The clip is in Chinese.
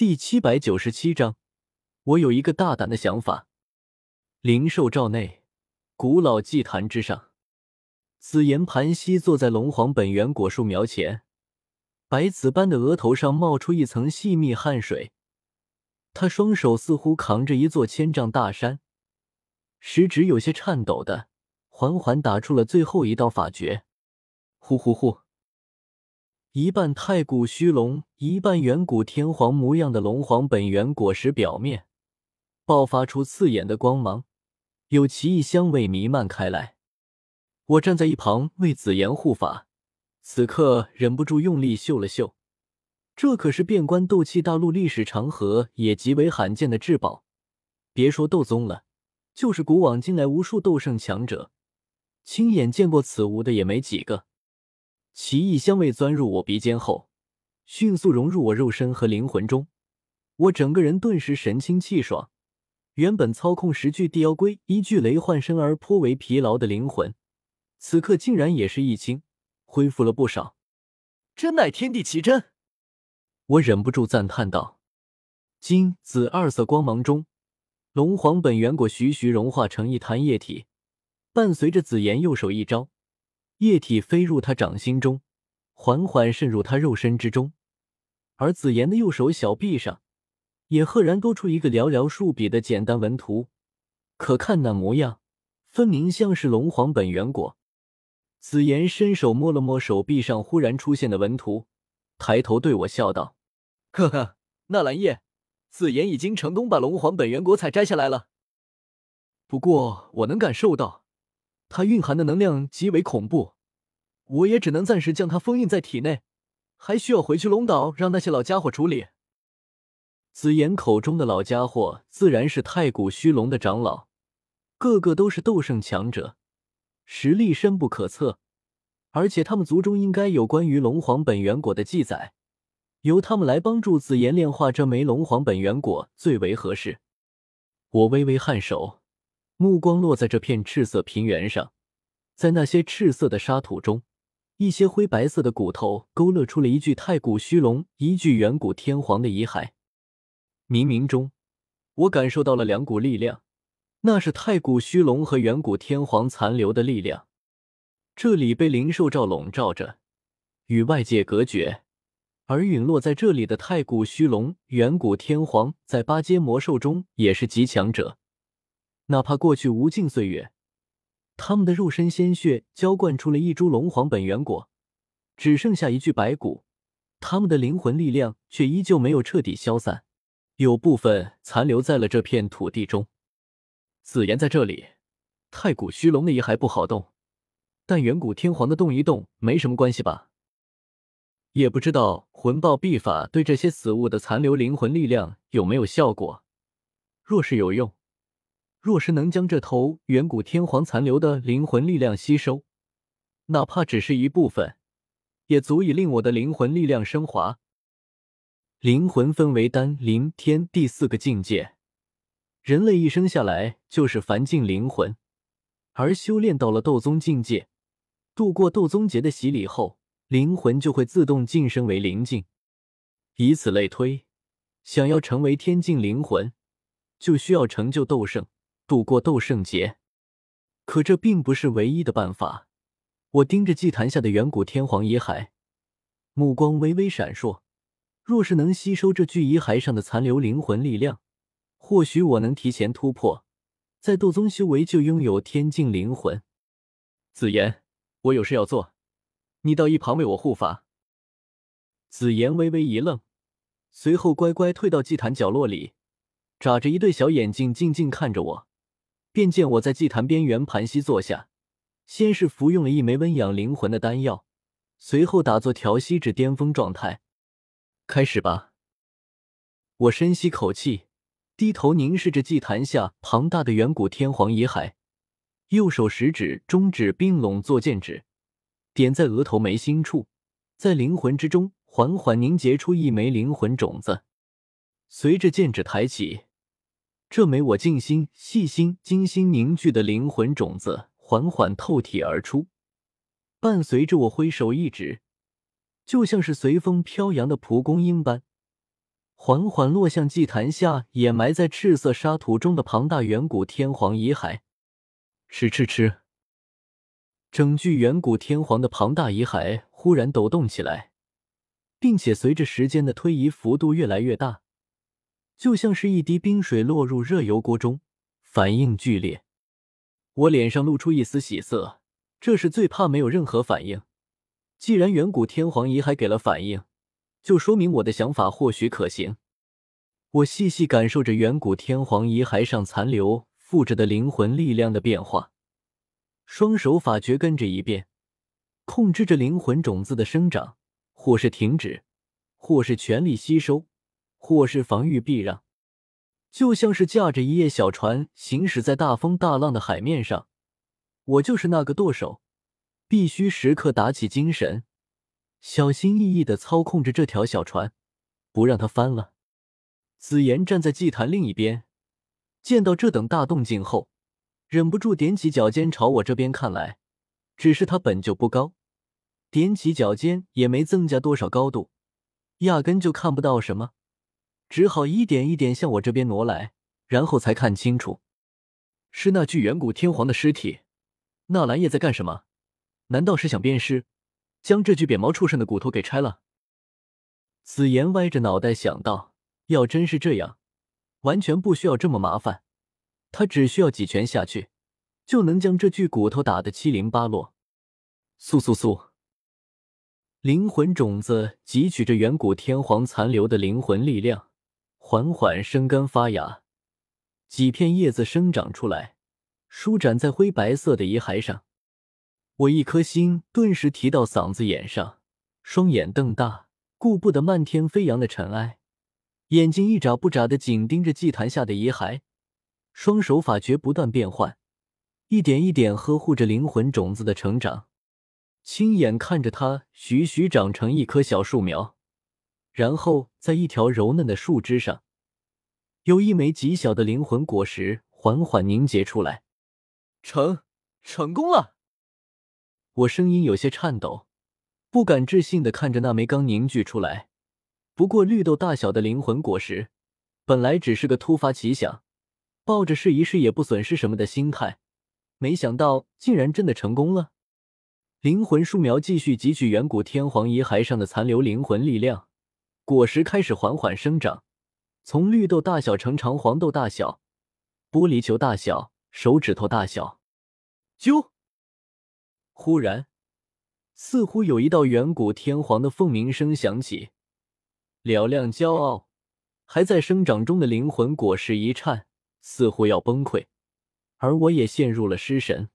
第七百九十七章，我有一个大胆的想法。灵兽罩内，古老祭坛之上，紫妍盘膝坐在龙皇本源果树苗前，白紫般的额头上冒出一层细密汗水。他双手似乎扛着一座千丈大山，食指有些颤抖的，缓缓打出了最后一道法诀。呼呼呼！一半太古虚龙，一半远古天皇模样的龙皇本源果实表面爆发出刺眼的光芒，有奇异香味弥漫开来。我站在一旁为紫妍护法，此刻忍不住用力嗅了嗅，这可是遍观斗气大陆历史长河也极为罕见的至宝。别说斗宗了，就是古往今来无数斗圣强者，亲眼见过此物的也没几个。奇异香味钻入我鼻尖后，迅速融入我肉身和灵魂中，我整个人顿时神清气爽。原本操控十具地妖龟、一具雷幻身而颇为疲劳的灵魂，此刻竟然也是一清，恢复了不少。真乃天地奇珍！我忍不住赞叹道。金紫二色光芒中，龙皇本源果徐徐融化成一滩液体，伴随着紫妍右手一招。液体飞入他掌心中，缓缓渗入他肉身之中，而紫妍的右手小臂上也赫然多出一个寥寥数笔的简单纹图，可看那模样，分明像是龙皇本源果。紫妍伸手摸了摸手臂上忽然出现的纹图，抬头对我笑道：“呵呵，纳兰叶，紫妍已经成功把龙皇本源果采摘下来了。不过我能感受到。”它蕴含的能量极为恐怖，我也只能暂时将它封印在体内，还需要回去龙岛让那些老家伙处理。紫妍口中的老家伙自然是太古虚龙的长老，个个都是斗圣强者，实力深不可测，而且他们族中应该有关于龙皇本源果的记载，由他们来帮助紫妍炼化这枚龙皇本源果最为合适。我微微颔首。目光落在这片赤色平原上，在那些赤色的沙土中，一些灰白色的骨头勾勒出了一具太古虚龙、一具远古天皇的遗骸。冥冥中，我感受到了两股力量，那是太古虚龙和远古天皇残留的力量。这里被灵兽罩笼罩着，与外界隔绝，而陨落在这里的太古虚龙、远古天皇，在八阶魔兽中也是极强者。哪怕过去无尽岁月，他们的肉身鲜血浇灌出了一株龙皇本源果，只剩下一具白骨，他们的灵魂力量却依旧没有彻底消散，有部分残留在了这片土地中。紫妍在这里，太古虚龙的遗骸不好动，但远古天皇的动一动没什么关系吧？也不知道魂爆秘法对这些死物的残留灵魂力量有没有效果，若是有用。若是能将这头远古天皇残留的灵魂力量吸收，哪怕只是一部分，也足以令我的灵魂力量升华。灵魂分为丹、灵、天第四个境界。人类一生下来就是凡境灵魂，而修炼到了斗宗境界，度过斗宗劫的洗礼后，灵魂就会自动晋升为灵境。以此类推，想要成为天境灵魂，就需要成就斗圣。度过斗圣劫，可这并不是唯一的办法。我盯着祭坛下的远古天皇遗骸，目光微微闪烁。若是能吸收这具遗骸上的残留灵魂力量，或许我能提前突破，在斗宗修为就拥有天境灵魂。紫妍，我有事要做，你到一旁为我护法。紫妍微微一愣，随后乖乖退到祭坛角落里，眨着一对小眼睛，静静看着我。便见我在祭坛边缘盘膝坐下，先是服用了一枚温养灵魂的丹药，随后打坐调息至巅峰状态。开始吧。我深吸口气，低头凝视着祭坛下庞大的远古天皇遗骸，右手食指、中指并拢作剑指，点在额头眉心处，在灵魂之中缓缓凝结出一枚灵魂种子。随着剑指抬起。这枚我静心、细心、精心凝聚的灵魂种子缓缓透体而出，伴随着我挥手一指，就像是随风飘扬的蒲公英般，缓缓落向祭坛下掩埋在赤色沙土中的庞大远古天皇遗骸。吃吃吃！整具远古天皇的庞大遗骸忽然抖动起来，并且随着时间的推移，幅度越来越大，就像是一滴冰水落入热油锅中，反应剧烈。我脸上露出一丝喜色，这是最怕没有任何反应。既然远古天皇遗骸给了反应，就说明我的想法或许可行。我细细感受着远古天皇遗骸上残留附着的灵魂力量的变化，双手法诀跟着一变，控制着灵魂种子的生长，或是停止，或是全力吸收，或是防御避让。就像是驾着一叶小船行驶在大风大浪的海面上，我就是那个舵手，必须时刻打起精神，小心翼翼的操控着这条小船，不让它翻了。紫妍站在祭坛另一边，见到这等大动静后，忍不住踮起脚尖朝我这边看来。只是他本就不高，踮起脚尖也没增加多少高度，压根就看不到什么。只好一点一点向我这边挪来，然后才看清楚，是那具远古天皇的尸体。纳兰叶在干什么？难道是想鞭尸，将这具扁毛畜生的骨头给拆了？紫妍歪着脑袋想到，要真是这样，完全不需要这么麻烦，他只需要几拳下去，就能将这具骨头打得七零八落。速速速！灵魂种子汲取着远古天皇残留的灵魂力量。缓缓生根发芽，几片叶子生长出来，舒展在灰白色的遗骸上。我一颗心顿时提到嗓子眼上，双眼瞪大，顾不得漫天飞扬的尘埃，眼睛一眨不眨的紧盯着祭坛下的遗骸，双手法诀不断变换，一点一点呵护着灵魂种子的成长，亲眼看着它徐徐长成一棵小树苗。然后，在一条柔嫩的树枝上，有一枚极小的灵魂果实缓缓凝结出来。成，成功了！我声音有些颤抖，不敢置信的看着那枚刚凝聚出来、不过绿豆大小的灵魂果实。本来只是个突发奇想，抱着试一试也不损失什么的心态，没想到竟然真的成功了。灵魂树苗继续汲取远古天皇遗骸上的残留灵魂力量。果实开始缓缓生长，从绿豆大小成长黄豆大小、玻璃球大小、手指头大小。啾！忽然，似乎有一道远古天皇的凤鸣声响起，嘹亮骄傲，还在生长中的灵魂果实一颤，似乎要崩溃，而我也陷入了失神。